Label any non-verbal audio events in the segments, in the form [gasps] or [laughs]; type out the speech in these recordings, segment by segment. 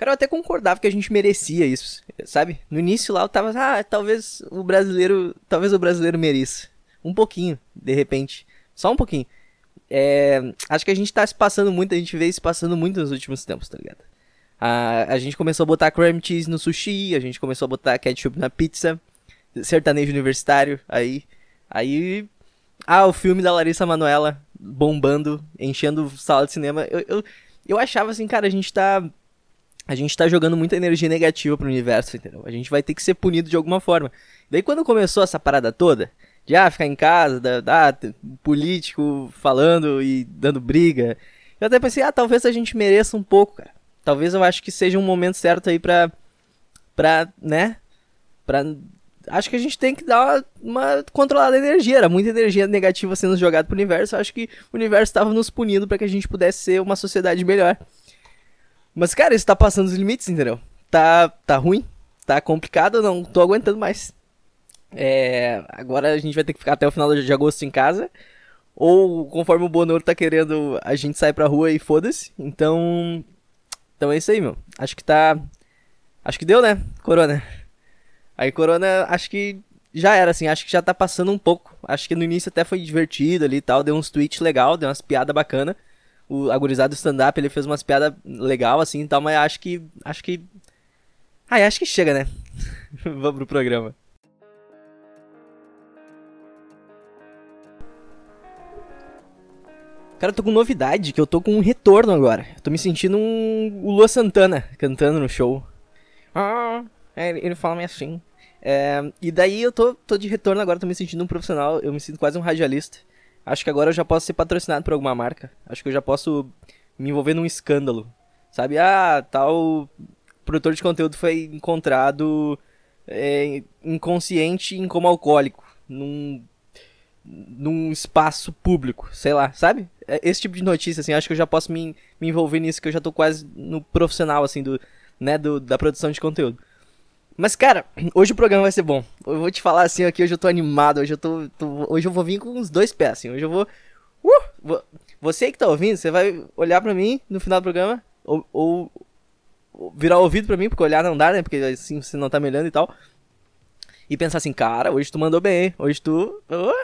Cara, eu até concordava que a gente merecia isso, sabe? No início lá eu tava, ah, talvez o brasileiro, talvez o brasileiro mereça. Um pouquinho, de repente. Só um pouquinho. É, acho que a gente tá se passando muito, a gente vê se passando muito nos últimos tempos, tá ligado? A, a gente começou a botar cream cheese no sushi, a gente começou a botar ketchup na pizza, sertanejo universitário, aí, aí, ah, o filme da Larissa Manoela bombando, enchendo sala de cinema, eu, eu, eu achava assim, cara, a gente tá a gente tá jogando muita energia negativa pro universo, entendeu? A gente vai ter que ser punido de alguma forma. Daí quando começou essa parada toda, de ah, ficar em casa, da, da, político falando e dando briga, eu até pensei, ah, talvez a gente mereça um pouco, cara. Talvez eu acho que seja um momento certo aí pra, pra né, pra... Acho que a gente tem que dar uma, uma controlada energia. Era muita energia negativa sendo jogada pro universo. Eu acho que o universo estava nos punindo para que a gente pudesse ser uma sociedade melhor. Mas, cara, isso tá passando os limites, entendeu? Tá, tá ruim, tá complicado, não tô aguentando mais. É, agora a gente vai ter que ficar até o final de agosto em casa. Ou conforme o Bonoro tá querendo, a gente sai pra rua e foda-se. Então. Então é isso aí, meu. Acho que tá. Acho que deu, né? Corona. Aí, Corona, acho que já era, assim. Acho que já tá passando um pouco. Acho que no início até foi divertido ali e tal. Deu uns tweets legal, deu umas piadas bacanas o agorizado stand-up, ele fez umas piadas legal assim e tal, mas acho que. Acho que. Ai, acho que chega, né? [laughs] Vamos pro programa. Cara, eu tô com novidade, que eu tô com um retorno agora. Eu tô me sentindo um... o Lua Santana cantando no show. Ah, é, ele fala meio assim. É, e daí eu tô, tô de retorno agora, tô me sentindo um profissional, eu me sinto quase um radialista. Acho que agora eu já posso ser patrocinado por alguma marca. Acho que eu já posso me envolver num escândalo. Sabe? Ah, tal produtor de conteúdo foi encontrado é, inconsciente em como alcoólico. Num, num espaço público, sei lá, sabe? É, esse tipo de notícia, assim, acho que eu já posso me, me envolver nisso, que eu já tô quase no profissional, assim, do, né, do, da produção de conteúdo. Mas, cara, hoje o programa vai ser bom. Eu vou te falar assim aqui, hoje eu tô animado, hoje eu tô. tô hoje eu vou vir com uns dois pés, assim. Hoje eu vou. Uh, vou você que tá ouvindo, você vai olhar pra mim no final do programa, ou, ou, ou virar o ouvido pra mim, porque olhar não dá, né? Porque assim você não tá me olhando e tal. E pensar assim, cara, hoje tu mandou bem? Hoje tu. Uh,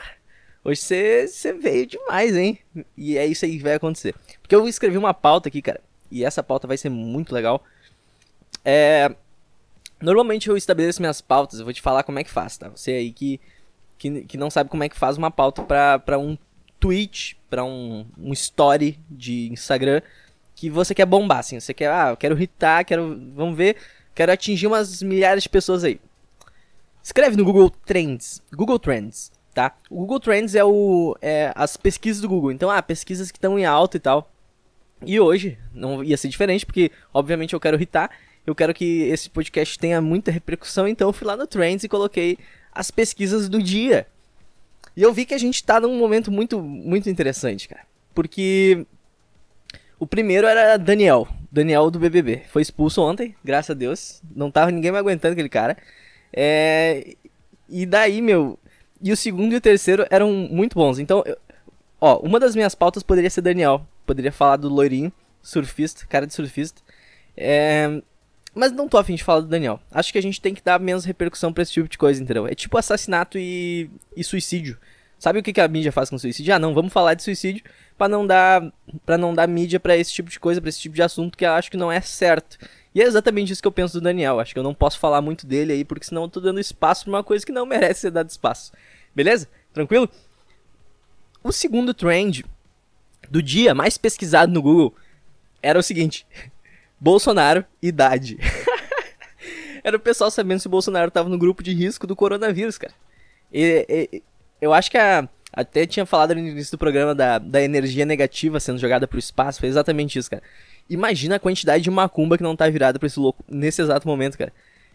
hoje você, você veio demais, hein? E é isso aí que vai acontecer. Porque eu escrevi uma pauta aqui, cara. E essa pauta vai ser muito legal. É Normalmente eu estabeleço minhas pautas, eu vou te falar como é que faz, tá? Você aí que, que, que não sabe como é que faz uma pauta para um tweet, para um, um story de Instagram que você quer bombar, assim. Você quer, ah, eu quero hitar, quero, vamos ver, quero atingir umas milhares de pessoas aí. Escreve no Google Trends, Google Trends, tá? O Google Trends é, o, é as pesquisas do Google. Então, ah, pesquisas que estão em alta e tal. E hoje não ia ser diferente, porque obviamente eu quero hitar eu quero que esse podcast tenha muita repercussão, então eu fui lá no Trends e coloquei as pesquisas do dia. E eu vi que a gente tá num momento muito, muito interessante, cara. Porque o primeiro era Daniel, Daniel do BBB. Foi expulso ontem, graças a Deus. Não tava ninguém me aguentando aquele cara. É... E daí, meu. E o segundo e o terceiro eram muito bons. Então, eu... ó, uma das minhas pautas poderia ser Daniel. Poderia falar do loirinho, surfista, cara de surfista. É... Mas não tô afim de falar do Daniel. Acho que a gente tem que dar menos repercussão pra esse tipo de coisa, entendeu? É tipo assassinato e, e suicídio. Sabe o que, que a mídia faz com suicídio? Ah, não, vamos falar de suicídio para não dar para não dar mídia para esse tipo de coisa, para esse tipo de assunto que eu acho que não é certo. E é exatamente isso que eu penso do Daniel. Acho que eu não posso falar muito dele aí, porque senão eu tô dando espaço pra uma coisa que não [laughs] merece ser dado espaço. Beleza? Tranquilo? O segundo trend do dia mais pesquisado no Google era o seguinte: Bolsonaro, idade. [laughs] Era o pessoal sabendo se o Bolsonaro tava no grupo de risco do coronavírus, cara. E, e, eu acho que a, até tinha falado no início do programa da, da energia negativa sendo jogada pro espaço. Foi exatamente isso, cara. Imagina a quantidade de macumba que não tá virada pra esse louco nesse exato momento, cara.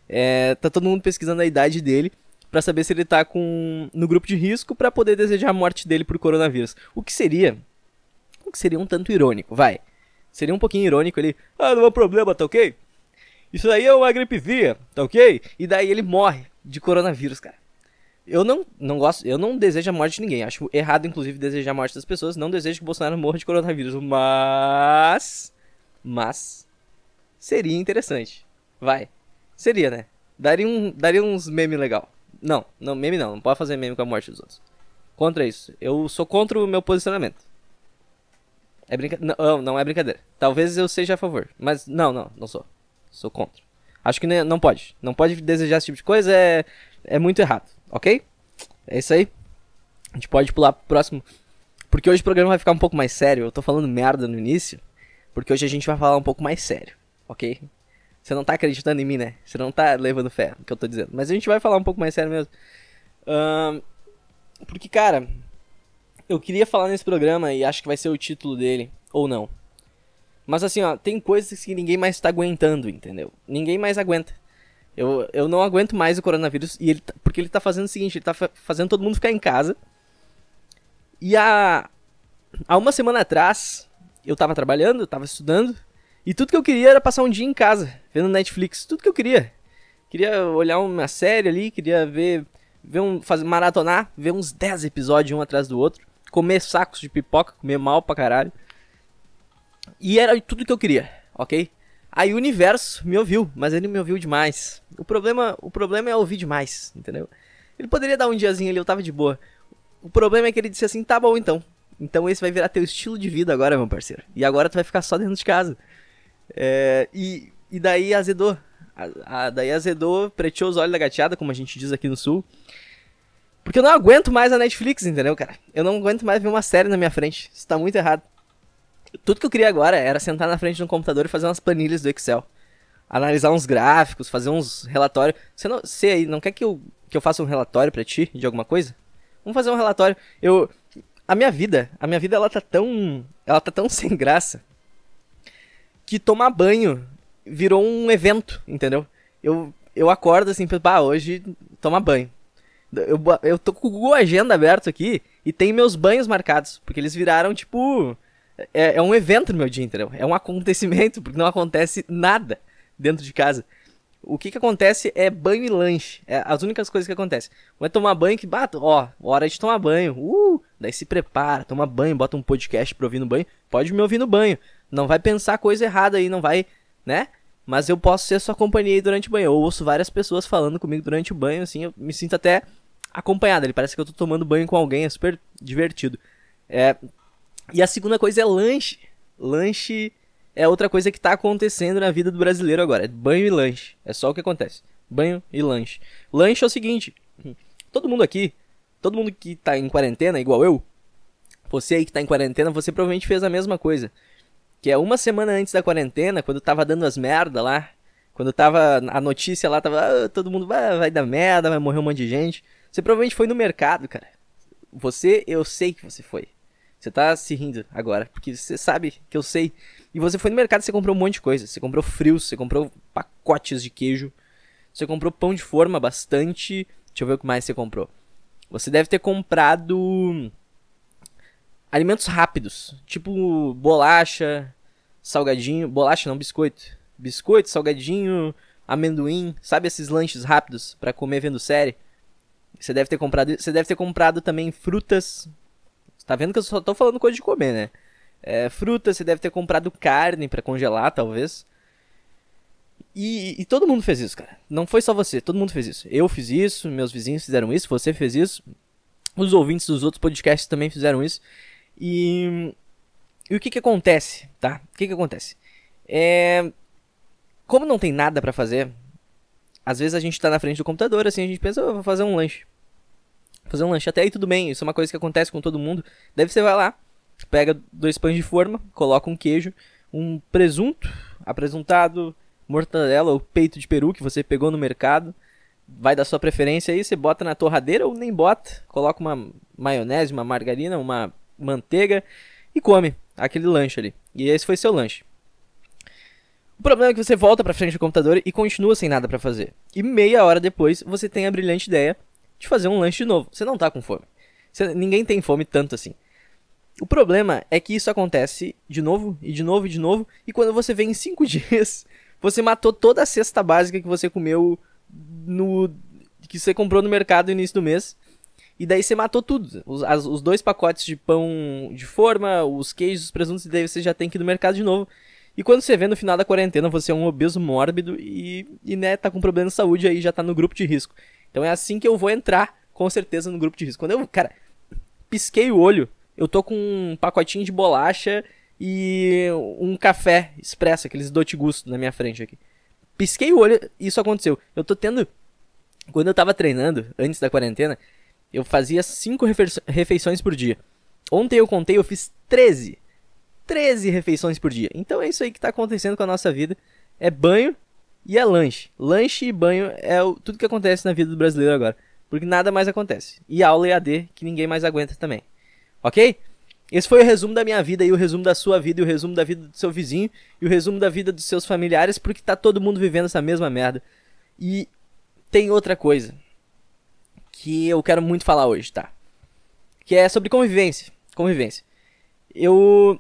É, tá todo mundo pesquisando a idade dele para saber se ele tá com no grupo de risco para poder desejar a morte dele por coronavírus. O que seria o que seria um tanto irônico, vai. Seria um pouquinho irônico ele, ah, não é problema, tá ok? Isso aí é uma gripezinha, tá ok? E daí ele morre de coronavírus, cara. Eu não, não gosto, eu não desejo a morte de ninguém. Acho errado, inclusive, desejar a morte das pessoas. Não desejo que o Bolsonaro morra de coronavírus. Mas. Mas. Seria interessante. Vai. Seria, né? Daria, um, daria uns memes legal. Não, não, meme não. Não pode fazer meme com a morte dos outros. Contra isso. Eu sou contra o meu posicionamento. É brincadeira. Não, não é brincadeira. Talvez eu seja a favor. Mas não, não, não sou. Sou contra. Acho que não pode. Não pode desejar esse tipo de coisa. É, é muito errado. Ok? É isso aí. A gente pode pular pro próximo. Porque hoje o programa vai ficar um pouco mais sério. Eu tô falando merda no início. Porque hoje a gente vai falar um pouco mais sério. Ok? Você não tá acreditando em mim, né? Você não tá levando fé no que eu tô dizendo. Mas a gente vai falar um pouco mais sério mesmo. Um, porque, cara, eu queria falar nesse programa e acho que vai ser o título dele, ou não. Mas assim, ó, tem coisas que ninguém mais tá aguentando, entendeu? Ninguém mais aguenta. Eu, eu não aguento mais o coronavírus e ele tá, porque ele tá fazendo o seguinte, ele tá fa fazendo todo mundo ficar em casa. E há, há uma semana atrás, eu tava trabalhando, eu tava estudando, e tudo que eu queria era passar um dia em casa, vendo Netflix, tudo que eu queria. Queria olhar uma série ali, queria ver, ver um, fazer, maratonar, ver uns 10 episódios um atrás do outro, comer sacos de pipoca, comer mal pra caralho. E era tudo que eu queria, ok? Aí o universo me ouviu, mas ele me ouviu demais. O problema, o problema é ouvir demais, entendeu? Ele poderia dar um diazinho ali, eu tava de boa. O problema é que ele disse assim, tá bom então. Então esse vai virar teu estilo de vida agora, meu parceiro. E agora tu vai ficar só dentro de casa. É, e, e daí azedou. A, a, daí azedou, preteou os olhos da gateada, como a gente diz aqui no sul. Porque eu não aguento mais a Netflix, entendeu, cara? Eu não aguento mais ver uma série na minha frente. Isso tá muito errado. Tudo que eu queria agora era sentar na frente de um computador e fazer umas planilhas do Excel. Analisar uns gráficos, fazer uns relatórios. Você, não, você aí não quer que eu, que eu faça um relatório para ti de alguma coisa? Vamos fazer um relatório. Eu. A minha vida, a minha vida ela tá tão. Ela tá tão [laughs] sem graça que tomar banho virou um evento, entendeu? Eu, eu acordo assim, pá, hoje tomar banho. Eu, eu tô com o Google Agenda aberto aqui e tem meus banhos marcados, porque eles viraram tipo. É, é um evento no meu dia, entendeu? É um acontecimento, porque não acontece nada dentro de casa. O que que acontece é banho e lanche. É as únicas coisas que acontecem. Vai tomar banho que bata, ó, hora de tomar banho. Uh, daí se prepara, toma banho, bota um podcast pra ouvir no banho. Pode me ouvir no banho. Não vai pensar coisa errada aí, não vai, né? Mas eu posso ser sua companhia aí durante o banho. Eu ouço várias pessoas falando comigo durante o banho, assim, eu me sinto até acompanhado. Ele parece que eu tô tomando banho com alguém, é super divertido. É... E a segunda coisa é lanche. Lanche é outra coisa que tá acontecendo na vida do brasileiro agora. É banho e lanche. É só o que acontece. Banho e lanche. Lanche é o seguinte: todo mundo aqui, todo mundo que tá em quarentena, igual eu, você aí que tá em quarentena, você provavelmente fez a mesma coisa. Que é uma semana antes da quarentena, quando tava dando as merda lá. Quando tava. A notícia lá tava. Ah, todo mundo vai, vai dar merda, vai morrer um monte de gente. Você provavelmente foi no mercado, cara. Você, eu sei que você foi. Você tá se rindo agora, porque você sabe que eu sei. E você foi no mercado você comprou um monte de coisa. Você comprou frios, você comprou pacotes de queijo. Você comprou pão de forma bastante. Deixa eu ver o que mais você comprou. Você deve ter comprado alimentos rápidos, tipo bolacha, salgadinho, bolacha não, biscoito. Biscoito, salgadinho, amendoim, sabe esses lanches rápidos para comer vendo série? Você deve ter comprado, você deve ter comprado também frutas. Tá vendo que eu só tô falando coisa de comer, né? É, frutas, você deve ter comprado carne para congelar, talvez. E, e, todo mundo fez isso, cara. Não foi só você, todo mundo fez isso. Eu fiz isso, meus vizinhos fizeram isso, você fez isso. Os ouvintes dos outros podcasts também fizeram isso. E, e o que que acontece, tá? O que que acontece? É, como não tem nada para fazer, às vezes a gente tá na frente do computador, assim, a gente pensa, oh, vou fazer um lanche. Fazer um lanche. Até aí tudo bem, isso é uma coisa que acontece com todo mundo. Deve você vai lá, pega dois pães de forma, coloca um queijo, um presunto, apresentado, mortadela ou peito de peru que você pegou no mercado. Vai da sua preferência aí, você bota na torradeira ou nem bota. Coloca uma maionese, uma margarina, uma manteiga e come aquele lanche ali. E esse foi seu lanche. O problema é que você volta para frente do computador e continua sem nada para fazer. E meia hora depois você tem a brilhante ideia de fazer um lanche de novo. Você não tá com fome. Você, ninguém tem fome tanto assim. O problema é que isso acontece de novo e de novo e de novo. E quando você vem em 5 [laughs] dias, você matou toda a cesta básica que você comeu no. que você comprou no mercado no início do mês. E daí você matou tudo. Os, as, os dois pacotes de pão de forma, os queijos, os presuntos, e daí você já tem que ir no mercado de novo. E quando você vê no final da quarentena, você é um obeso mórbido e, e né, tá com problema de saúde aí, já tá no grupo de risco. Então é assim que eu vou entrar, com certeza, no grupo de risco. Quando eu, cara, pisquei o olho, eu tô com um pacotinho de bolacha e um café expresso, aqueles dote gusto na minha frente aqui. Pisquei o olho, isso aconteceu. Eu tô tendo. Quando eu tava treinando, antes da quarentena, eu fazia 5 refeições por dia. Ontem eu contei, eu fiz 13. 13 refeições por dia. Então é isso aí que tá acontecendo com a nossa vida. É banho e é lanche. Lanche e banho é o, tudo que acontece na vida do brasileiro agora. Porque nada mais acontece. E aula EAD que ninguém mais aguenta também. Ok? Esse foi o resumo da minha vida e o resumo da sua vida e o resumo da vida do seu vizinho e o resumo da vida dos seus familiares, porque tá todo mundo vivendo essa mesma merda. E tem outra coisa que eu quero muito falar hoje, tá? Que é sobre convivência. Convivência. Eu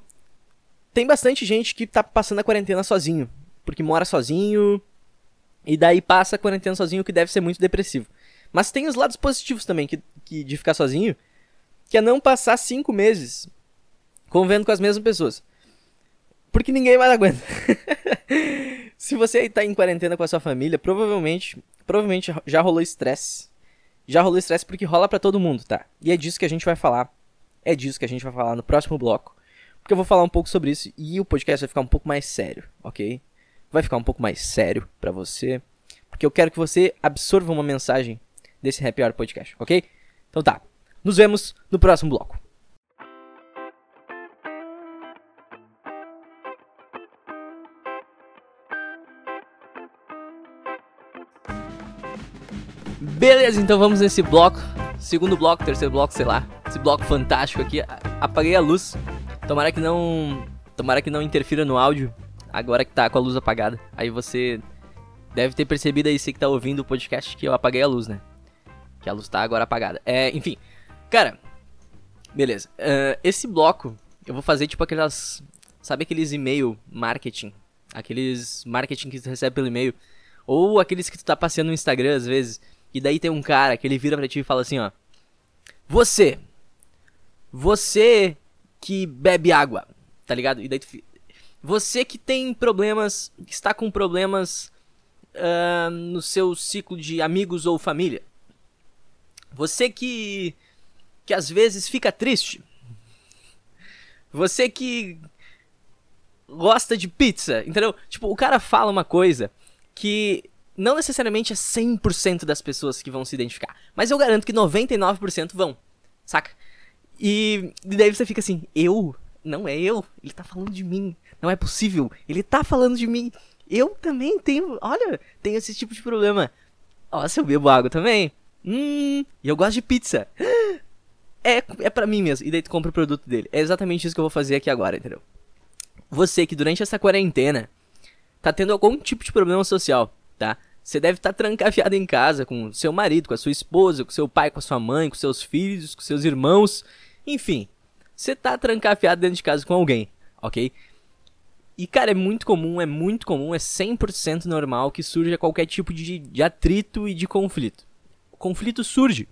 tem bastante gente que tá passando a quarentena sozinho, porque mora sozinho e daí passa a quarentena sozinho, que deve ser muito depressivo. Mas tem os lados positivos também que, que de ficar sozinho, que é não passar cinco meses convivendo com as mesmas pessoas. Porque ninguém mais aguenta. [laughs] Se você está em quarentena com a sua família, provavelmente, provavelmente já rolou estresse. Já rolou estresse porque rola para todo mundo, tá? E é disso que a gente vai falar. É disso que a gente vai falar no próximo bloco. Porque eu vou falar um pouco sobre isso e o podcast vai ficar um pouco mais sério, ok? Vai ficar um pouco mais sério para você. Porque eu quero que você absorva uma mensagem desse Happy Hour Podcast, ok? Então tá. Nos vemos no próximo bloco. Beleza, então vamos nesse bloco. Segundo bloco, terceiro bloco, sei lá. Esse bloco fantástico aqui. Apaguei a luz. Tomara que não. Tomara que não interfira no áudio. Agora que tá com a luz apagada. Aí você deve ter percebido aí, você que tá ouvindo o podcast, que eu apaguei a luz, né? Que a luz tá agora apagada. É, enfim. Cara, beleza. Uh, esse bloco, eu vou fazer tipo aquelas. Sabe aqueles e-mail marketing? Aqueles marketing que tu recebe pelo e-mail. Ou aqueles que tu tá passeando no Instagram às vezes. E daí tem um cara que ele vira pra ti e fala assim, ó. Você. Você que bebe água, tá ligado? E daí tu, Você que tem problemas. Que está com problemas uh, no seu ciclo de amigos ou família. Você que. que às vezes fica triste. Você que gosta de pizza, entendeu? Tipo, o cara fala uma coisa que não necessariamente é 100% das pessoas que vão se identificar, mas eu garanto que 99% vão, saca? E, e daí você fica assim, eu? Não é eu, ele tá falando de mim, não é possível, ele tá falando de mim, eu também tenho, olha, tenho esse tipo de problema. Nossa, eu bebo água também. Hum, e eu gosto de pizza. [gasps] É, é pra mim mesmo. E daí tu compra o produto dele. É exatamente isso que eu vou fazer aqui agora, entendeu? Você que durante essa quarentena tá tendo algum tipo de problema social, tá? Você deve estar tá trancafiado em casa com seu marido, com a sua esposa, com seu pai, com a sua mãe, com seus filhos, com seus irmãos, enfim. Você tá trancafiado dentro de casa com alguém, ok? E cara, é muito comum, é muito comum, é 100% normal que surja qualquer tipo de, de atrito e de conflito. O conflito surge.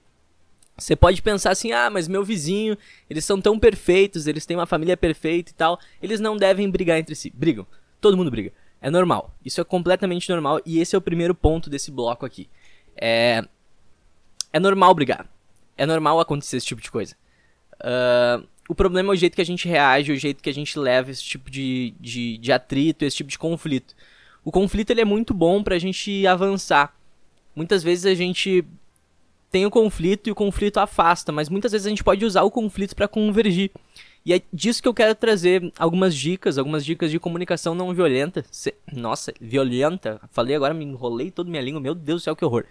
Você pode pensar assim, ah, mas meu vizinho, eles são tão perfeitos, eles têm uma família perfeita e tal, eles não devem brigar entre si. Brigam. Todo mundo briga. É normal. Isso é completamente normal e esse é o primeiro ponto desse bloco aqui. É, é normal brigar. É normal acontecer esse tipo de coisa. Uh, o problema é o jeito que a gente reage, o jeito que a gente leva esse tipo de, de, de atrito, esse tipo de conflito. O conflito ele é muito bom pra gente avançar. Muitas vezes a gente tem o conflito e o conflito afasta, mas muitas vezes a gente pode usar o conflito para convergir. E é disso que eu quero trazer algumas dicas, algumas dicas de comunicação não violenta. Se... Nossa, violenta. Falei agora, me enrolei toda minha língua. Meu Deus do céu, que horror.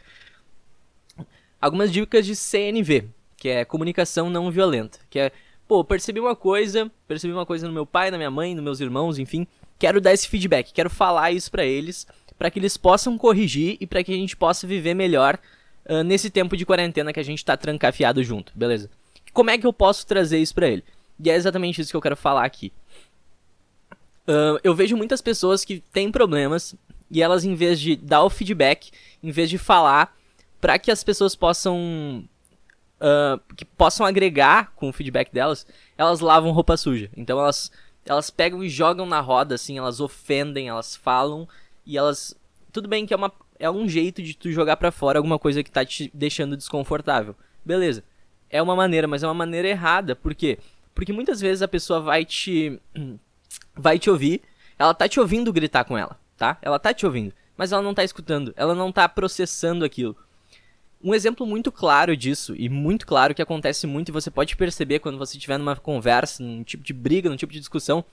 Algumas dicas de CNV, que é comunicação não violenta. Que é, pô, percebi uma coisa, percebi uma coisa no meu pai, na minha mãe, nos meus irmãos, enfim. Quero dar esse feedback, quero falar isso para eles, para que eles possam corrigir e para que a gente possa viver melhor uh, nesse tempo de quarentena que a gente tá trancafiado junto, beleza? Como é que eu posso trazer isso para ele? E é exatamente isso que eu quero falar aqui. Uh, eu vejo muitas pessoas que têm problemas e elas, em vez de dar o feedback, em vez de falar, para que as pessoas possam. Uh, que possam agregar com o feedback delas, elas lavam roupa suja. Então elas, elas pegam e jogam na roda, assim, elas ofendem, elas falam e elas. Tudo bem que é, uma, é um jeito de tu jogar para fora alguma coisa que tá te deixando desconfortável. Beleza. É uma maneira, mas é uma maneira errada. Por quê? Porque muitas vezes a pessoa vai te. [clears throat] Vai te ouvir. Ela tá te ouvindo gritar com ela, tá? Ela tá te ouvindo. Mas ela não tá escutando. Ela não tá processando aquilo. Um exemplo muito claro disso, e muito claro que acontece muito, e você pode perceber quando você estiver numa conversa, num tipo de briga, num tipo de discussão.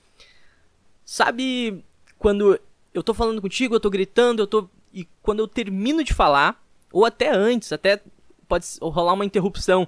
Sabe quando eu tô falando contigo, eu tô gritando, eu tô. E quando eu termino de falar, ou até antes, até pode rolar uma interrupção.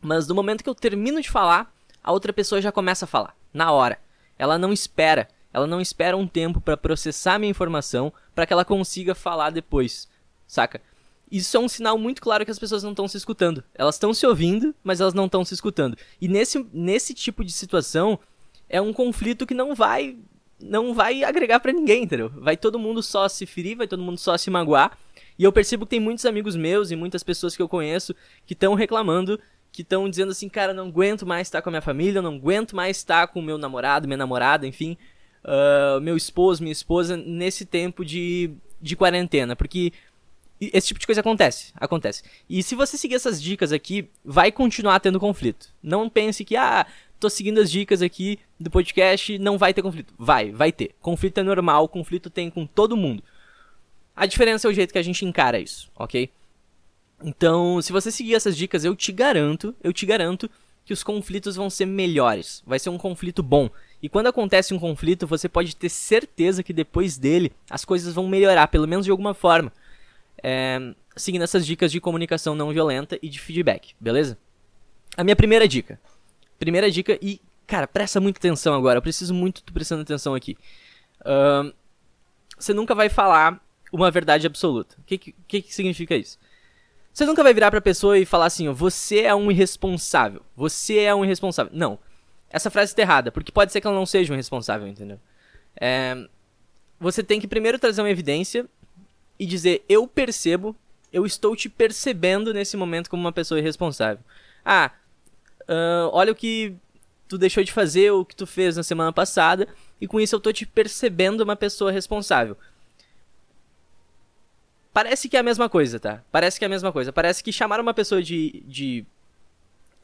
Mas no momento que eu termino de falar, a outra pessoa já começa a falar, na hora. Ela não espera, ela não espera um tempo para processar minha informação para que ela consiga falar depois, saca? Isso é um sinal muito claro que as pessoas não estão se escutando. Elas estão se ouvindo, mas elas não estão se escutando. E nesse, nesse tipo de situação, é um conflito que não vai não vai agregar para ninguém, entendeu? Vai todo mundo só se ferir, vai todo mundo só se magoar. E eu percebo que tem muitos amigos meus e muitas pessoas que eu conheço que estão reclamando, que estão dizendo assim, cara, não aguento mais estar com a minha família, não aguento mais estar com o meu namorado, minha namorada, enfim, uh, meu esposo, minha esposa, nesse tempo de, de quarentena. Porque esse tipo de coisa acontece, acontece. E se você seguir essas dicas aqui, vai continuar tendo conflito. Não pense que, ah, tô seguindo as dicas aqui do podcast, não vai ter conflito. Vai, vai ter. Conflito é normal, conflito tem com todo mundo. A diferença é o jeito que a gente encara isso, ok? Então, se você seguir essas dicas, eu te garanto, eu te garanto que os conflitos vão ser melhores. Vai ser um conflito bom. E quando acontece um conflito, você pode ter certeza que depois dele as coisas vão melhorar, pelo menos de alguma forma. É, seguindo essas dicas de comunicação não violenta e de feedback, beleza? A minha primeira dica. Primeira dica, e, cara, presta muita atenção agora. Eu preciso muito tu prestando atenção aqui. Uh, você nunca vai falar uma verdade absoluta. O que, que, que significa isso? Você nunca vai virar pra pessoa e falar assim, você é um irresponsável. Você é um irresponsável. Não. Essa frase está errada, porque pode ser que ela não seja um irresponsável, entendeu? É, você tem que primeiro trazer uma evidência e dizer, eu percebo, eu estou te percebendo nesse momento como uma pessoa irresponsável. Ah, uh, olha o que tu deixou de fazer, o que tu fez na semana passada, e com isso eu estou te percebendo uma pessoa responsável. Parece que é a mesma coisa, tá? Parece que é a mesma coisa. Parece que chamar uma pessoa de. de.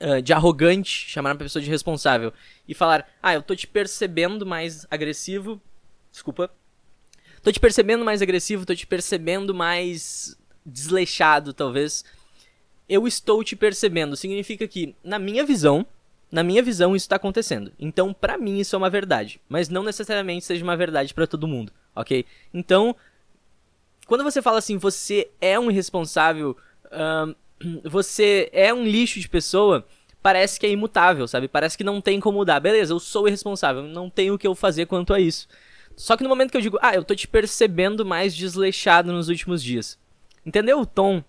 Uh, de arrogante, chamar uma pessoa de responsável e falar, ah, eu tô te percebendo mais agressivo. Desculpa. Tô te percebendo mais agressivo, tô te percebendo mais desleixado, talvez. Eu estou te percebendo. Significa que, na minha visão, na minha visão, isso está acontecendo. Então, para mim, isso é uma verdade. Mas não necessariamente seja uma verdade para todo mundo, ok? Então, quando você fala assim, você é um irresponsável, [clears throat] você é um lixo de pessoa, parece que é imutável, sabe? Parece que não tem como mudar. Beleza, eu sou irresponsável, não tenho o que eu fazer quanto a isso. Só que no momento que eu digo, ah, eu tô te percebendo mais desleixado nos últimos dias. Entendeu o tom?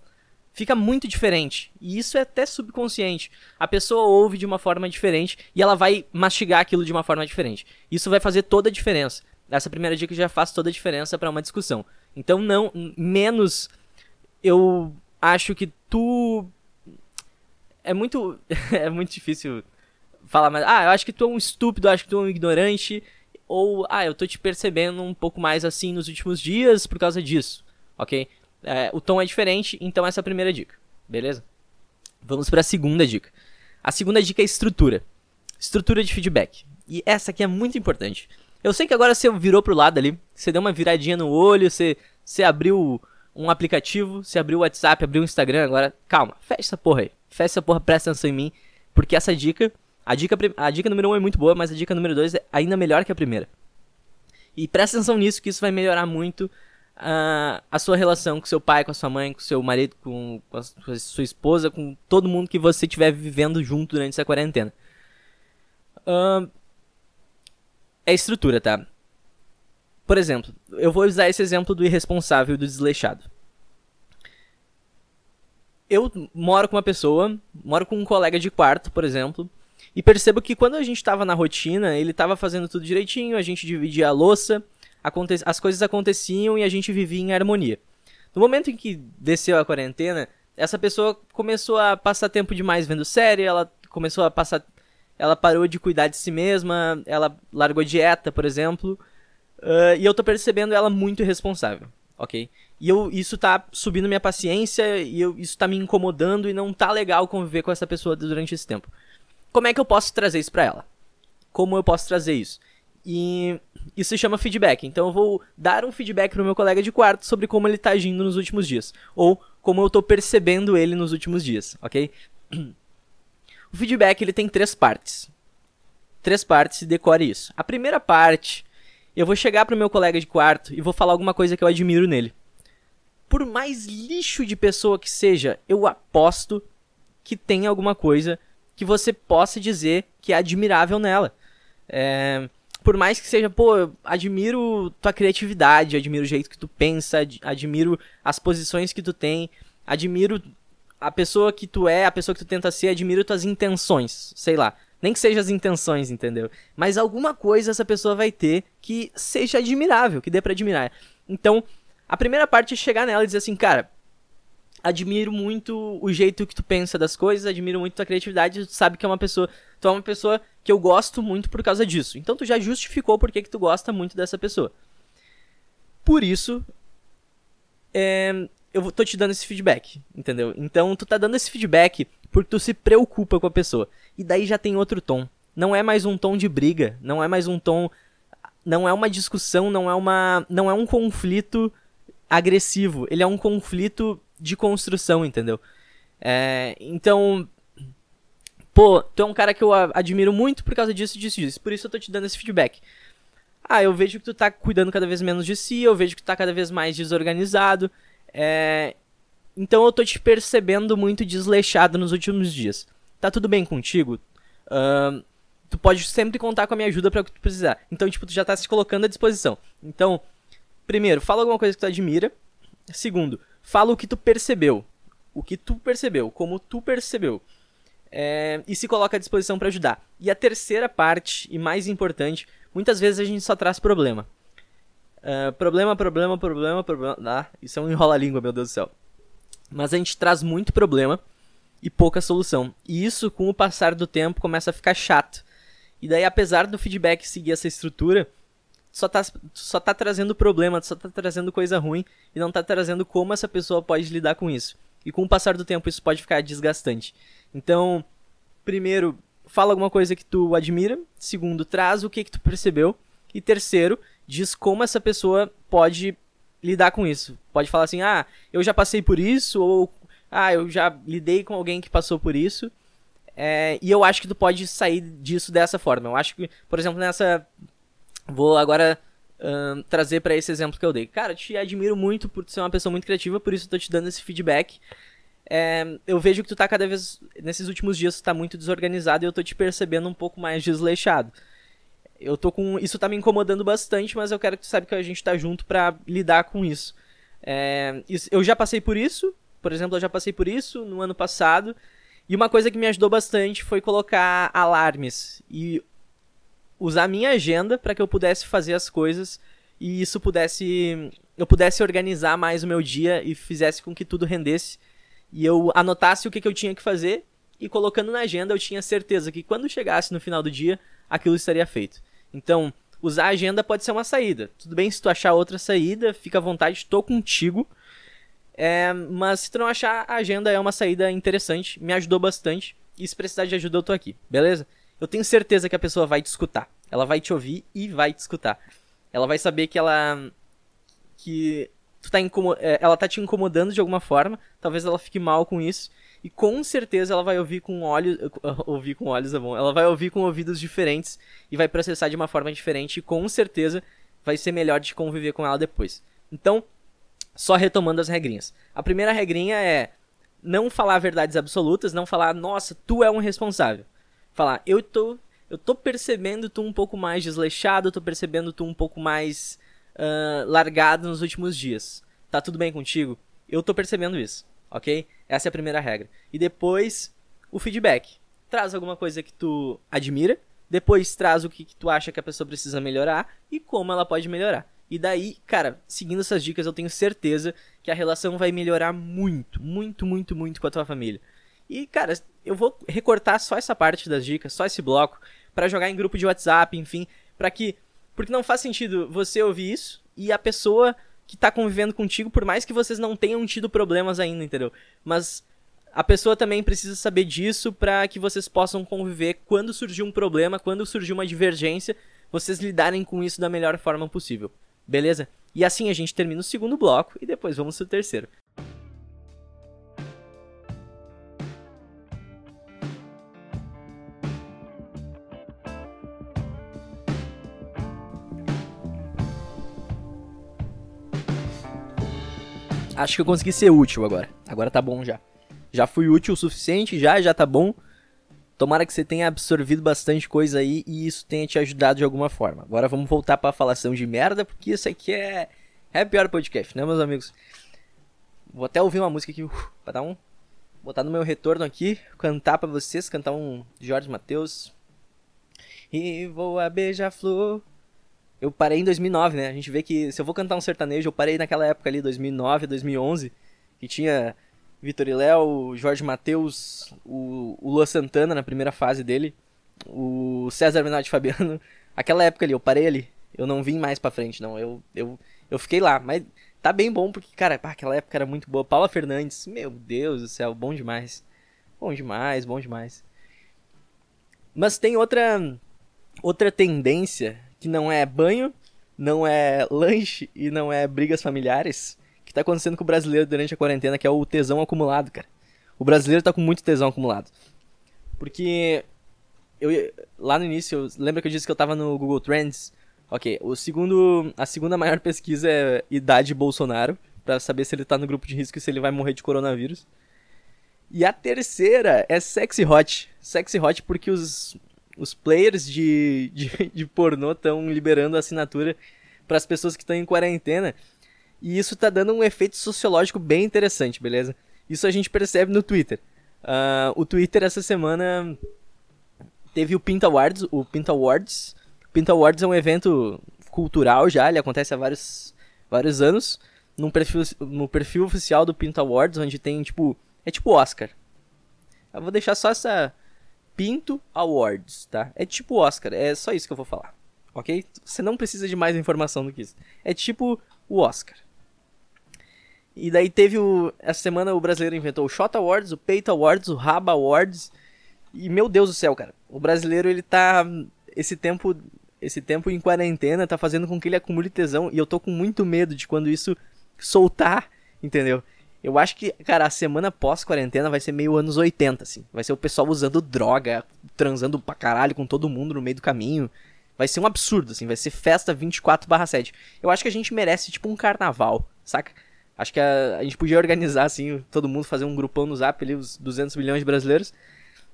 Fica muito diferente. E isso é até subconsciente. A pessoa ouve de uma forma diferente e ela vai mastigar aquilo de uma forma diferente. Isso vai fazer toda a diferença. Essa primeira dica já faz toda a diferença para uma discussão. Então não, menos eu acho que tu é muito [laughs] é muito difícil falar mas ah, eu acho que tu é um estúpido, acho que tu é um ignorante ou ah, eu tô te percebendo um pouco mais assim nos últimos dias por causa disso, ok? É, o tom é diferente, então essa é a primeira dica, beleza? Vamos para a segunda dica. A segunda dica é estrutura. Estrutura de feedback. E essa aqui é muito importante. Eu sei que agora você virou pro lado ali, você deu uma viradinha no olho, você, você abriu um aplicativo, você abriu o WhatsApp, abriu o Instagram, agora calma, fecha essa porra aí. Fecha essa porra, presta atenção em mim, porque essa dica, a dica, a dica número 1 um é muito boa, mas a dica número 2 é ainda melhor que a primeira. E presta atenção nisso, que isso vai melhorar muito uh, a sua relação com seu pai, com a sua mãe, com seu marido, com, com, a, sua esposa, com todo mundo que você estiver vivendo junto durante essa quarentena. Uh, é estrutura, tá? Por exemplo, eu vou usar esse exemplo do irresponsável e do desleixado. Eu moro com uma pessoa, moro com um colega de quarto, por exemplo, e percebo que quando a gente estava na rotina, ele estava fazendo tudo direitinho, a gente dividia a louça, as coisas aconteciam e a gente vivia em harmonia. No momento em que desceu a quarentena, essa pessoa começou a passar tempo demais vendo série, ela começou a passar ela parou de cuidar de si mesma, ela largou dieta, por exemplo, uh, e eu tô percebendo ela muito irresponsável, ok? E eu, isso tá subindo minha paciência, e eu, isso tá me incomodando, e não tá legal conviver com essa pessoa durante esse tempo. Como é que eu posso trazer isso pra ela? Como eu posso trazer isso? E isso se chama feedback. Então eu vou dar um feedback pro meu colega de quarto sobre como ele tá agindo nos últimos dias. Ou como eu tô percebendo ele nos últimos dias, ok? [clears throat] O feedback ele tem três partes. Três partes e decore isso. A primeira parte, eu vou chegar pro meu colega de quarto e vou falar alguma coisa que eu admiro nele. Por mais lixo de pessoa que seja, eu aposto que tem alguma coisa que você possa dizer que é admirável nela. É, por mais que seja, pô, admiro tua criatividade, admiro o jeito que tu pensa, admiro as posições que tu tem, admiro a pessoa que tu é, a pessoa que tu tenta ser, admiro tuas intenções, sei lá. Nem que seja as intenções, entendeu? Mas alguma coisa essa pessoa vai ter que seja admirável, que dê para admirar. Então, a primeira parte é chegar nela e dizer assim, cara, admiro muito o jeito que tu pensa das coisas, admiro muito tua criatividade, tu sabe que é uma pessoa, tu é uma pessoa que eu gosto muito por causa disso. Então tu já justificou por que, que tu gosta muito dessa pessoa. Por isso, é, eu tô te dando esse feedback, entendeu? Então tu tá dando esse feedback porque tu se preocupa com a pessoa. E daí já tem outro tom. Não é mais um tom de briga, não é mais um tom não é uma discussão, não é uma não é um conflito agressivo, ele é um conflito de construção, entendeu? É, então, pô, tu é um cara que eu admiro muito por causa disso, disso, disso. Por isso eu tô te dando esse feedback. Ah, eu vejo que tu tá cuidando cada vez menos de si, eu vejo que tu tá cada vez mais desorganizado. É... Então eu tô te percebendo muito desleixado nos últimos dias. Tá tudo bem contigo? Uh, tu pode sempre contar com a minha ajuda para o que tu precisar. Então, tipo, tu já tá se colocando à disposição. Então, primeiro, fala alguma coisa que tu admira. Segundo, fala o que tu percebeu. O que tu percebeu, como tu percebeu. É, e se coloca à disposição para ajudar. E a terceira parte, e mais importante, muitas vezes a gente só traz problema. Uh, problema, problema, problema, problema. Ah, isso é um [laughs] enrola-língua, meu Deus do céu. Mas a gente traz muito problema e pouca solução. E isso, com o passar do tempo, começa a ficar chato. E daí, apesar do feedback seguir essa estrutura, só tá, só tá trazendo problema, só tá trazendo coisa ruim e não tá trazendo como essa pessoa pode lidar com isso. E com o passar do tempo, isso pode ficar desgastante. Então, primeiro, fala alguma coisa que tu admira. Segundo, traz o que, que tu percebeu. E terceiro, diz como essa pessoa pode lidar com isso. Pode falar assim, ah, eu já passei por isso, ou ah, eu já lidei com alguém que passou por isso. É, e eu acho que tu pode sair disso dessa forma. Eu acho que, por exemplo, nessa. Vou agora trazer para esse exemplo que eu dei. Cara, te admiro muito por ser uma pessoa muito criativa, por isso eu tô te dando esse feedback. É, eu vejo que tu tá cada vez. Nesses últimos dias tu tá muito desorganizado e eu tô te percebendo um pouco mais desleixado. Eu tô com. Isso tá me incomodando bastante, mas eu quero que tu saiba que a gente tá junto para lidar com isso. É, eu já passei por isso, por exemplo, eu já passei por isso no ano passado. E uma coisa que me ajudou bastante foi colocar alarmes e usar minha agenda para que eu pudesse fazer as coisas e isso pudesse eu pudesse organizar mais o meu dia e fizesse com que tudo rendesse e eu anotasse o que, que eu tinha que fazer e colocando na agenda eu tinha certeza que quando chegasse no final do dia aquilo estaria feito. Então, usar a agenda pode ser uma saída. Tudo bem se tu achar outra saída, fica à vontade, estou contigo. É, mas se tu não achar, a agenda é uma saída interessante, me ajudou bastante. E se precisar de ajuda, eu tô aqui, beleza? Eu tenho certeza que a pessoa vai te escutar. Ela vai te ouvir e vai te escutar. Ela vai saber que ela. que tu tá é, ela tá te incomodando de alguma forma. Talvez ela fique mal com isso. E com certeza ela vai ouvir com olhos. [laughs] Ouvir com olhos é bom. Ela vai ouvir com ouvidos diferentes e vai processar de uma forma diferente. E com certeza vai ser melhor de conviver com ela depois. Então, só retomando as regrinhas. A primeira regrinha é não falar verdades absolutas, não falar, nossa, tu é um responsável. Falar, eu tô, eu tô percebendo tu um pouco mais desleixado, tô percebendo tu um pouco mais uh, largado nos últimos dias. Tá tudo bem contigo? Eu tô percebendo isso ok? Essa é a primeira regra. E depois, o feedback. Traz alguma coisa que tu admira, depois traz o que, que tu acha que a pessoa precisa melhorar e como ela pode melhorar. E daí, cara, seguindo essas dicas, eu tenho certeza que a relação vai melhorar muito, muito, muito, muito com a tua família. E, cara, eu vou recortar só essa parte das dicas, só esse bloco, para jogar em grupo de WhatsApp, enfim, para que. Porque não faz sentido você ouvir isso e a pessoa que tá convivendo contigo, por mais que vocês não tenham tido problemas ainda, entendeu? Mas a pessoa também precisa saber disso para que vocês possam conviver quando surgir um problema, quando surgir uma divergência, vocês lidarem com isso da melhor forma possível. Beleza? E assim a gente termina o segundo bloco e depois vamos pro terceiro. Acho que eu consegui ser útil agora. Agora tá bom já. Já fui útil o suficiente, já, já tá bom. Tomara que você tenha absorvido bastante coisa aí e isso tenha te ajudado de alguma forma. Agora vamos voltar pra falação de merda, porque isso aqui é, é pior podcast, né, meus amigos? Vou até ouvir uma música aqui, uh, pra dar um. Botar no meu retorno aqui, cantar para vocês, cantar um Jorge Matheus. E vou a beija-flor eu parei em 2009, né? A gente vê que se eu vou cantar um sertanejo, eu parei naquela época ali, 2009, 2011, que tinha Vitor e Léo, Jorge Matheus, o, o Lua Santana na primeira fase dele, o César Bernardo Fabiano. [laughs] Aquela época ali, eu parei ali. Eu não vim mais pra frente, não. Eu, eu, eu fiquei lá. Mas tá bem bom, porque, cara, pá, aquela época era muito boa. Paula Fernandes, meu Deus do céu, bom demais. Bom demais, bom demais. Mas tem outra outra tendência que não é banho, não é lanche e não é brigas familiares, que tá acontecendo com o brasileiro durante a quarentena, que é o tesão acumulado, cara. O brasileiro tá com muito tesão acumulado. Porque eu lá no início, lembra que eu disse que eu tava no Google Trends? OK, o segundo a segunda maior [laughs] pesquisa é idade Bolsonaro, para saber se ele tá no grupo de risco e se ele vai morrer de coronavírus. E a terceira é sexy hot. Sexy hot porque os os players de, de, de pornô estão liberando assinatura para as pessoas que estão em quarentena. E isso tá dando um efeito sociológico bem interessante, beleza? Isso a gente percebe no Twitter. Uh, o Twitter essa semana teve o Pinta Awards. O Pinta Awards. Pinta Awards é um evento cultural já, ele acontece há vários, vários anos. Num perfil, no perfil oficial do Pinta Awards, onde tem tipo. É tipo Oscar. Eu vou deixar só essa, Pinto Awards, tá? É tipo Oscar, é só isso que eu vou falar, ok? Você não precisa de mais informação do que isso. É tipo o Oscar. E daí teve o. Essa semana o brasileiro inventou o Shot Awards, o Peito Awards, o Raba Awards. E meu Deus do céu, cara. O brasileiro ele tá. Esse tempo. Esse tempo em quarentena tá fazendo com que ele acumule tesão. E eu tô com muito medo de quando isso soltar, entendeu? Eu acho que, cara, a semana pós-quarentena vai ser meio anos 80, assim. Vai ser o pessoal usando droga, transando pra caralho com todo mundo no meio do caminho. Vai ser um absurdo, assim. Vai ser festa 24/7. Eu acho que a gente merece, tipo, um carnaval, saca? Acho que a, a gente podia organizar, assim, todo mundo fazer um grupão no zap ali, os 200 milhões de brasileiros.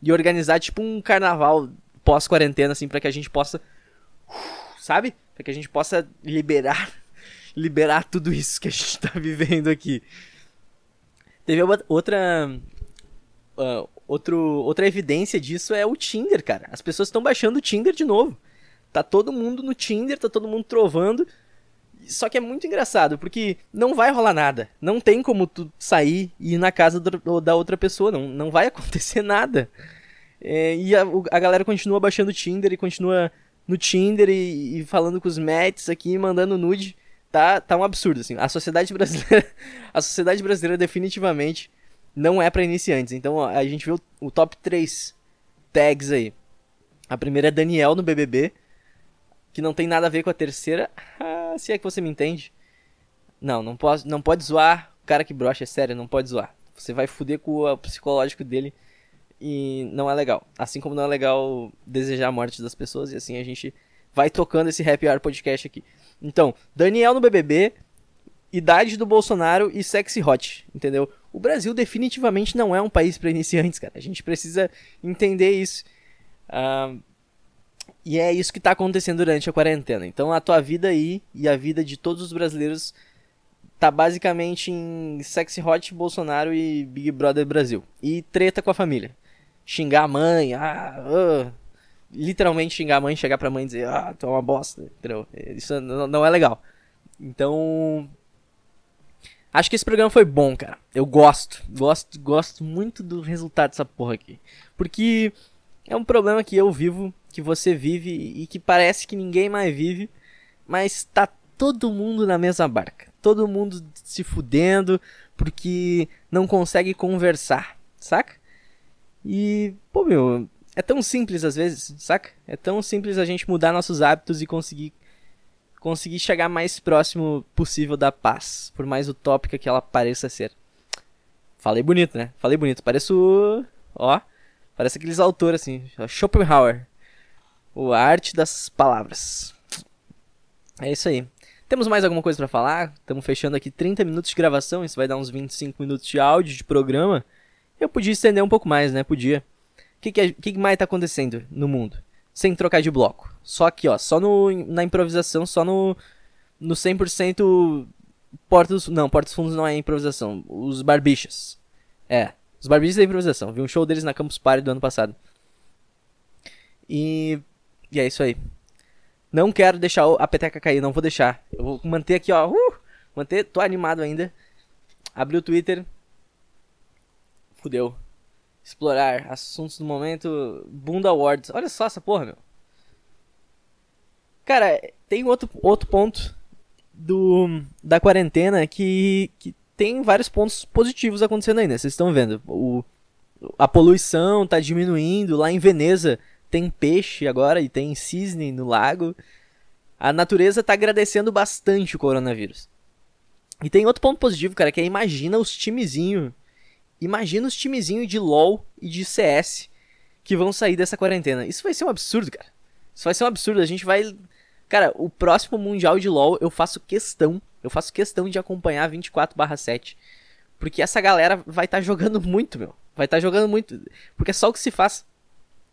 E organizar, tipo, um carnaval pós-quarentena, assim, para que a gente possa. Sabe? Pra que a gente possa liberar. [laughs] Liberar tudo isso que a gente tá [laughs] vivendo aqui. Teve outra. Uh, outro, outra evidência disso é o Tinder, cara. As pessoas estão baixando o Tinder de novo. Tá todo mundo no Tinder, tá todo mundo trovando. Só que é muito engraçado, porque não vai rolar nada. Não tem como tu sair e ir na casa do, da outra pessoa. Não, não vai [laughs] acontecer nada. É, e a, a, galera continua baixando o Tinder e continua no Tinder e, e falando com os mates aqui, mandando nude tá, tá um absurdo, assim. A sociedade brasileira, [laughs] a sociedade brasileira definitivamente não é para iniciantes. Então, ó, a gente viu o, top 3 tags aí. A primeira é Daniel no BBB, que não tem nada a ver com a terceira. Ah, se é que você me entende. Não, não pode, não pode zoar o cara que brocha, é sério, não pode zoar. Você vai fuder com o psicológico dele e não é legal. Assim como não é legal desejar a morte das pessoas e assim a gente vai tocando esse Happy Hour podcast aqui. Então, Daniel no BBB, idade do Bolsonaro e sexy hot, entendeu? O Brasil definitivamente não é um país para iniciantes, cara. A gente precisa entender isso. Uh, e é isso que está acontecendo durante a quarentena. Então a tua vida aí e a vida de todos os brasileiros tá basicamente em sexy hot, Bolsonaro e Big Brother Brasil. E treta com a família. Xingar a mãe, ah, uh, literalmente xingar a mãe, chegar pra mãe e dizer, ah, tu é uma bosta, entendeu? Isso não, é legal. Então. Acho que esse programa foi bom, cara. Eu gosto, gosto, gosto muito do resultado dessa porra aqui. Porque é um problema que eu vivo, que você vive e que parece que ninguém mais vive, mas tá todo mundo na mesma barca. Todo mundo se fudendo porque não consegue conversar, saca? E, pô, meu, é tão simples às vezes, saca? É tão simples a gente mudar nossos hábitos e conseguir conseguir chegar mais próximo possível da paz, por mais utópica que ela pareça ser. Falei bonito, né? Falei bonito. Pareço, ó, parece aqueles autores assim, Schopenhauer. O arte das palavras. É isso aí. Temos mais alguma coisa para falar? Estamos fechando aqui 30 minutos de gravação, isso vai dar uns 25 minutos de áudio de programa. Eu podia estender um pouco mais, né? Podia. O que, que, que, mais tá acontecendo no mundo? Sem trocar de bloco. Só aqui, ó. Só no, na improvisação, só no, no 100% Portos... Não, Portos Fundos não é improvisação. Os Barbichas. É. Os Barbichas é improvisação. Vi um show deles na Campus Party do ano passado. E... E é isso aí. Não quero deixar a peteca cair, não vou deixar. Eu vou manter aqui, ó. Uh, manter, tô animado ainda. Abri o Twitter. Fudeu. Explorar assuntos do momento. Bunda Awards. Olha só essa porra, meu. Cara, tem outro, outro ponto do da quarentena que, que tem vários pontos positivos acontecendo aí, né? Vocês estão vendo. O, a poluição tá diminuindo. Lá em Veneza tem peixe agora e tem cisne no lago. A natureza tá agradecendo bastante o coronavírus. E tem outro ponto positivo, cara, que é imagina os timezinho. Imagina os timezinho de LoL e de CS que vão sair dessa quarentena. Isso vai ser um absurdo, cara. Isso vai ser um absurdo. A gente vai. Cara, o próximo Mundial de LoL eu faço questão. Eu faço questão de acompanhar 24/7. Porque essa galera vai estar tá jogando muito, meu. Vai estar tá jogando muito. Porque é só o que se faz.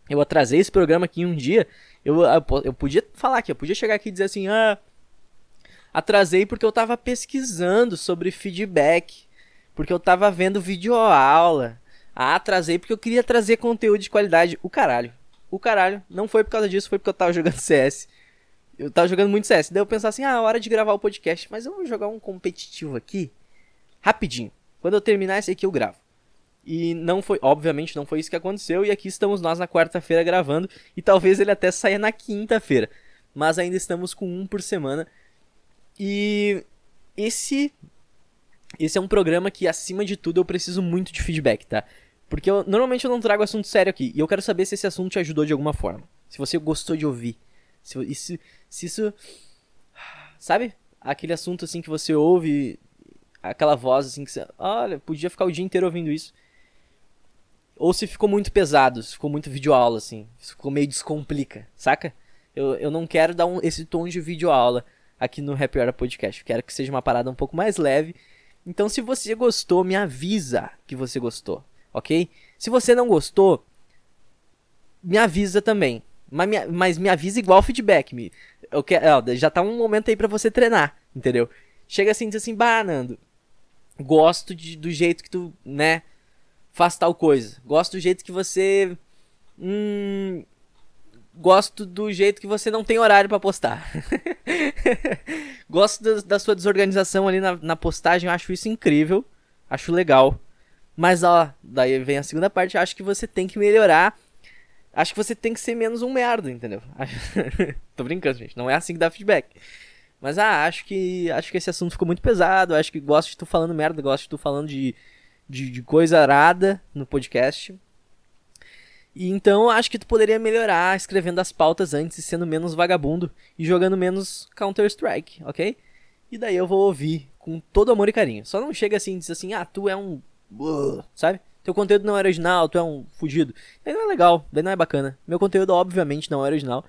Eu atrasei esse programa aqui um dia. Eu, eu, eu podia falar aqui, eu podia chegar aqui e dizer assim: ah, atrasei porque eu tava pesquisando sobre feedback. Porque eu tava vendo videoaula. Ah, atrasei porque eu queria trazer conteúdo de qualidade. O caralho. O caralho. Não foi por causa disso, foi porque eu tava jogando [laughs] CS. Eu tava jogando muito CS. Daí eu pensava assim: ah, hora de gravar o podcast. Mas eu vou jogar um competitivo aqui. Rapidinho. Quando eu terminar esse aqui, eu gravo. E não foi, obviamente, não foi isso que aconteceu. E aqui estamos nós na quarta-feira gravando. E talvez ele até saia na quinta-feira. Mas ainda estamos com um por semana. E esse. Esse é um programa que, acima de tudo, eu preciso muito de feedback, tá? Porque eu, normalmente eu não trago assunto sério aqui. E eu quero saber se esse assunto te ajudou de alguma forma. Se você gostou de ouvir. Se, se, se isso. Sabe? Aquele assunto assim que você ouve. Aquela voz assim que você. Olha, podia ficar o dia inteiro ouvindo isso. Ou se ficou muito pesado, se ficou muito videoaula, assim. Ficou meio descomplica, saca? Eu, eu não quero dar um, esse tom de videoaula aqui no Happy Hour Podcast. Quero que seja uma parada um pouco mais leve. Então, se você gostou, me avisa que você gostou, ok? Se você não gostou, me avisa também. Mas me, mas me avisa igual feedback. Me, eu quero, ó, já tá um momento aí para você treinar, entendeu? Chega assim e diz assim, bah, Nando, gosto de, do jeito que tu, né, faz tal coisa. Gosto do jeito que você. Hum, gosto do jeito que você não tem horário para postar. [laughs] gosto da, da, sua desorganização ali na, na postagem, acho isso incrível. Acho legal. Mas ó, daí vem a segunda parte, acho que você tem que melhorar. Acho que você tem que ser menos um merda, entendeu? [laughs] Tô brincando, gente. Não é assim que dá feedback. Mas ah, acho que acho que esse assunto ficou muito pesado. Acho que gosto de tu falando merda, gosto de tu falando de de, de coisa arada no podcast. E então acho que tu poderia melhorar escrevendo as pautas antes e sendo menos vagabundo e jogando menos Counter-Strike, ok? E daí eu vou ouvir com todo amor e carinho. Só não chega assim e diz assim, ah, tu é um. Sabe? Teu conteúdo não é original, tu é um fugido. Daí não é legal, daí não é bacana. Meu conteúdo, obviamente, não é original.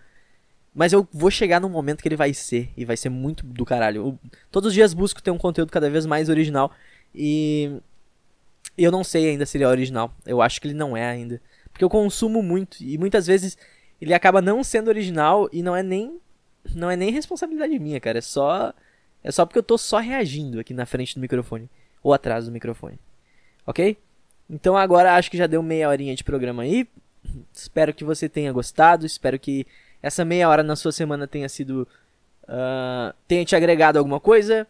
Mas eu vou chegar num momento que ele vai ser, e vai ser muito do caralho. Eu, todos os dias busco ter um conteúdo cada vez mais original. E eu não sei ainda se ele é original. Eu acho que ele não é ainda. Porque eu consumo muito e muitas vezes ele acaba não sendo original e não é nem não é nem responsabilidade minha, cara. É só é só porque eu tô só reagindo aqui na frente do microfone ou atrás do microfone. OK? Então agora acho que já deu meia horinha de programa aí. Espero que você tenha gostado. Espero que essa meia hora na sua semana tenha sido uh, tenha te agregado alguma coisa.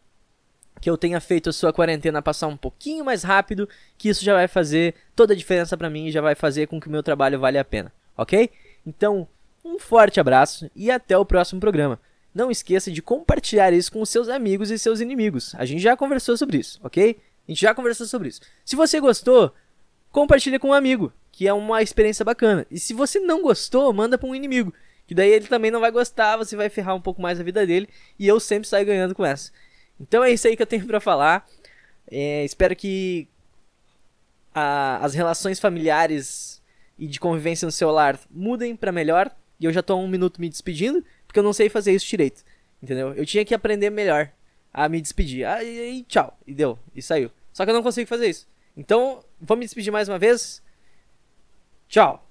Que eu tenha feito a sua quarentena passar um pouquinho mais rápido, que isso já vai fazer toda a diferença para mim e já vai fazer com que o meu trabalho valha a pena, ok? Então, um forte abraço e até o próximo programa. Não esqueça de compartilhar isso com seus amigos e seus inimigos. A gente já conversou sobre isso, ok? A gente já conversou sobre isso. Se você gostou, compartilha com um amigo, que é uma experiência bacana. E se você não gostou, manda para um inimigo, que daí ele também não vai gostar, você vai ferrar um pouco mais a vida dele e eu sempre saio ganhando com essa. Então é isso aí que eu tenho para falar. É, espero que a, as relações familiares e de convivência no seu lar mudem para melhor. E eu já tô um minuto me despedindo, porque eu não sei fazer isso direito. Entendeu? Eu tinha que aprender melhor a me despedir. Aí, tchau. E deu. E saiu. Só que eu não consigo fazer isso. Então, vou me despedir mais uma vez. Tchau.